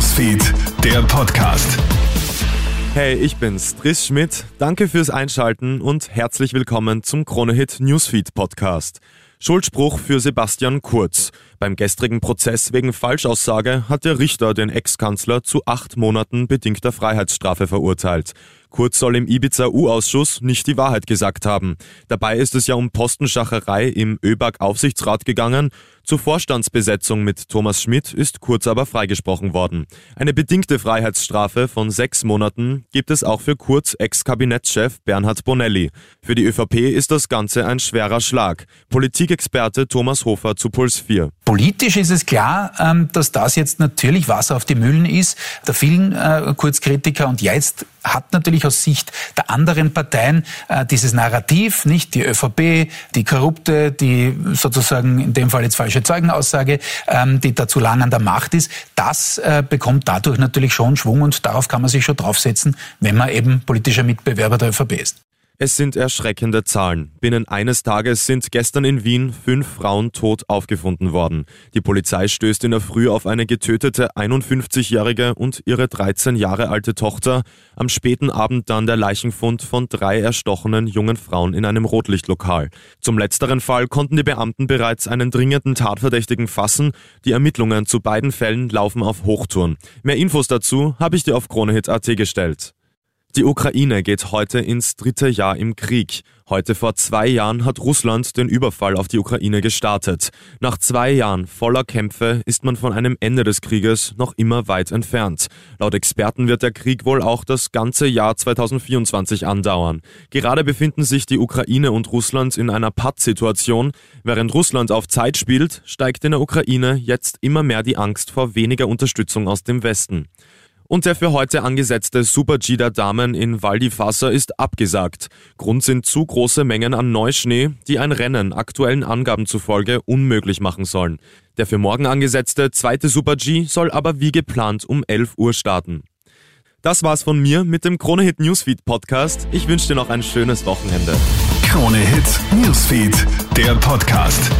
Newsfeed, der Podcast. Hey, ich bin's, Driss Schmidt. Danke fürs Einschalten und herzlich willkommen zum Kronehit Newsfeed Podcast. Schuldspruch für Sebastian Kurz. Beim gestrigen Prozess wegen Falschaussage hat der Richter den Ex-Kanzler zu acht Monaten bedingter Freiheitsstrafe verurteilt. Kurz soll im Ibiza-U-Ausschuss nicht die Wahrheit gesagt haben. Dabei ist es ja um Postenschacherei im ÖBAG-Aufsichtsrat gegangen. Zur Vorstandsbesetzung mit Thomas Schmidt ist Kurz aber freigesprochen worden. Eine bedingte Freiheitsstrafe von sechs Monaten gibt es auch für Kurz Ex-Kabinettschef Bernhard Bonelli. Für die ÖVP ist das Ganze ein schwerer Schlag. Politikexperte Thomas Hofer zu Puls 4. Politisch ist es klar, ähm, dass das jetzt natürlich Wasser auf die Mühlen ist, der vielen äh, Kurzkritiker und jetzt hat natürlich aus Sicht der anderen Parteien äh, dieses Narrativ, nicht die ÖVP, die Korrupte, die sozusagen in dem Fall jetzt falsche Zeugenaussage, ähm, die da zu lang an der Macht ist, das äh, bekommt dadurch natürlich schon Schwung und darauf kann man sich schon draufsetzen, wenn man eben politischer Mitbewerber der ÖVP ist. Es sind erschreckende Zahlen. Binnen eines Tages sind gestern in Wien fünf Frauen tot aufgefunden worden. Die Polizei stößt in der Früh auf eine getötete 51-jährige und ihre 13 Jahre alte Tochter. Am späten Abend dann der Leichenfund von drei erstochenen jungen Frauen in einem Rotlichtlokal. Zum letzteren Fall konnten die Beamten bereits einen dringenden Tatverdächtigen fassen. Die Ermittlungen zu beiden Fällen laufen auf Hochtouren. Mehr Infos dazu habe ich dir auf KroneHit.at gestellt. Die Ukraine geht heute ins dritte Jahr im Krieg. Heute vor zwei Jahren hat Russland den Überfall auf die Ukraine gestartet. Nach zwei Jahren voller Kämpfe ist man von einem Ende des Krieges noch immer weit entfernt. Laut Experten wird der Krieg wohl auch das ganze Jahr 2024 andauern. Gerade befinden sich die Ukraine und Russland in einer Pattsituation. Während Russland auf Zeit spielt, steigt in der Ukraine jetzt immer mehr die Angst vor weniger Unterstützung aus dem Westen. Und der für heute angesetzte Super-G der Damen in Val di Fassa ist abgesagt. Grund sind zu große Mengen an Neuschnee, die ein Rennen aktuellen Angaben zufolge unmöglich machen sollen. Der für morgen angesetzte zweite Super-G soll aber wie geplant um 11 Uhr starten. Das war's von mir mit dem Kronehit Newsfeed Podcast. Ich wünsche dir noch ein schönes Wochenende. Kronehit Newsfeed, der Podcast.